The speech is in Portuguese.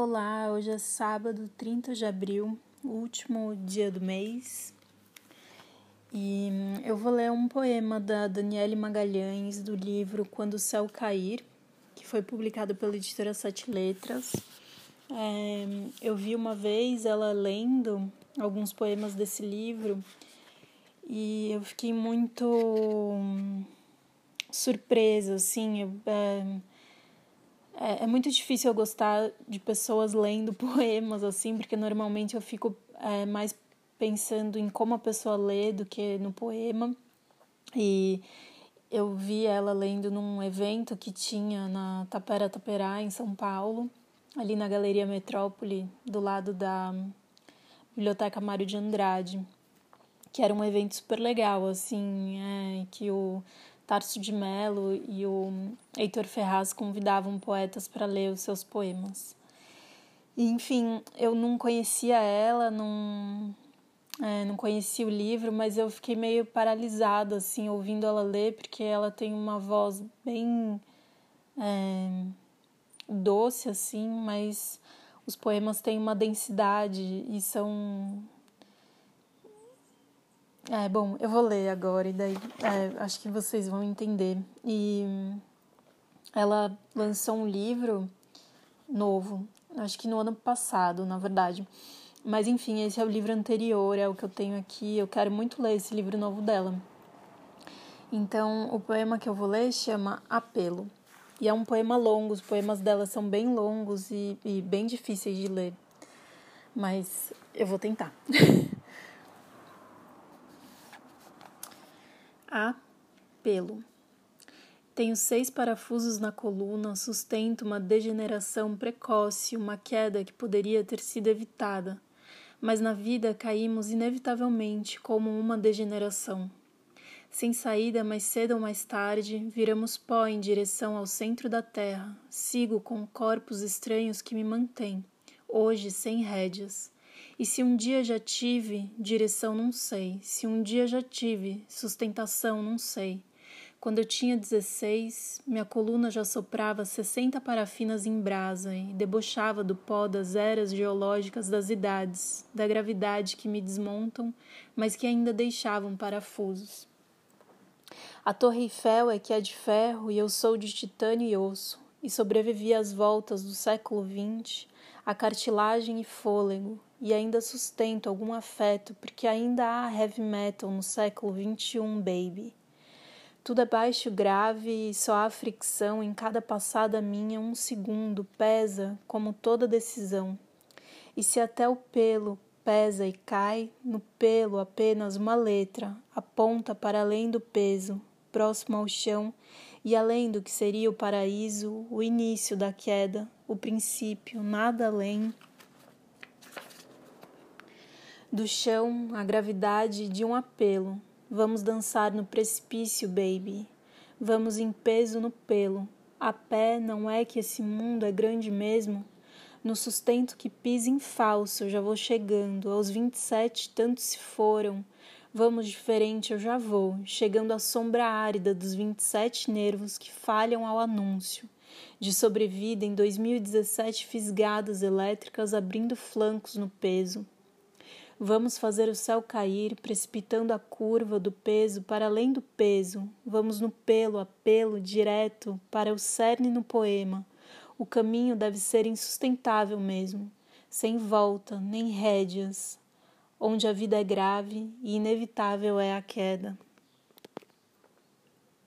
Olá, hoje é sábado, 30 de abril, último dia do mês. E eu vou ler um poema da Daniele Magalhães do livro Quando o Céu Cair, que foi publicado pela editora Sete Letras. É, eu vi uma vez ela lendo alguns poemas desse livro e eu fiquei muito surpresa, assim. Eu, é, é, é, muito difícil eu gostar de pessoas lendo poemas, assim, porque normalmente eu fico é, mais pensando em como a pessoa lê do que no poema. E eu vi ela lendo num evento que tinha na Tapera Taperá, em São Paulo, ali na Galeria Metrópole, do lado da Biblioteca Mário de Andrade, que era um evento super legal, assim, é, que o Tarso de Mello e o Heitor Ferraz convidavam poetas para ler os seus poemas. Enfim, eu não conhecia ela, não, é, não conhecia o livro, mas eu fiquei meio paralisada, assim, ouvindo ela ler, porque ela tem uma voz bem é, doce, assim, mas os poemas têm uma densidade e são é, bom, eu vou ler agora e daí é, acho que vocês vão entender. E ela lançou um livro novo, acho que no ano passado, na verdade. Mas enfim, esse é o livro anterior, é o que eu tenho aqui. Eu quero muito ler esse livro novo dela. Então, o poema que eu vou ler chama Apelo. E é um poema longo, os poemas dela são bem longos e, e bem difíceis de ler. Mas eu vou tentar. A. Pelo. Tenho seis parafusos na coluna, sustento uma degeneração precoce, uma queda que poderia ter sido evitada, mas na vida caímos inevitavelmente como uma degeneração. Sem saída, mais cedo ou mais tarde, viramos pó em direção ao centro da terra. Sigo com corpos estranhos que me mantêm, hoje sem rédeas. E se um dia já tive, direção não sei. Se um dia já tive, sustentação não sei. Quando eu tinha 16, minha coluna já soprava 60 parafinas em brasa e debochava do pó das eras geológicas das idades, da gravidade que me desmontam, mas que ainda deixavam parafusos. A Torre Eiffel é que é de ferro e eu sou de titânio e osso, e sobrevivi às voltas do século XX, a cartilagem e fôlego, e ainda sustento algum afeto porque ainda há heavy metal no século XXI, baby. Tudo é baixo grave e só há fricção em cada passada minha um segundo pesa como toda decisão. E se até o pelo pesa e cai, no pelo apenas uma letra aponta para além do peso, próximo ao chão e além do que seria o paraíso, o início da queda, o princípio, nada além do chão, a gravidade de um apelo. Vamos dançar no precipício, baby. Vamos em peso no pelo. A pé não é que esse mundo é grande mesmo? No sustento que pisa em falso, já vou chegando. Aos vinte e sete, tantos se foram. Vamos diferente, eu já vou, chegando à sombra árida dos vinte e sete nervos que falham ao anúncio. De sobrevida em 2017 fisgadas elétricas abrindo flancos no peso. Vamos fazer o céu cair, precipitando a curva do peso para além do peso. Vamos no pelo a pelo, direto, para o cerne no poema. O caminho deve ser insustentável mesmo, sem volta, nem rédeas, onde a vida é grave e inevitável é a queda.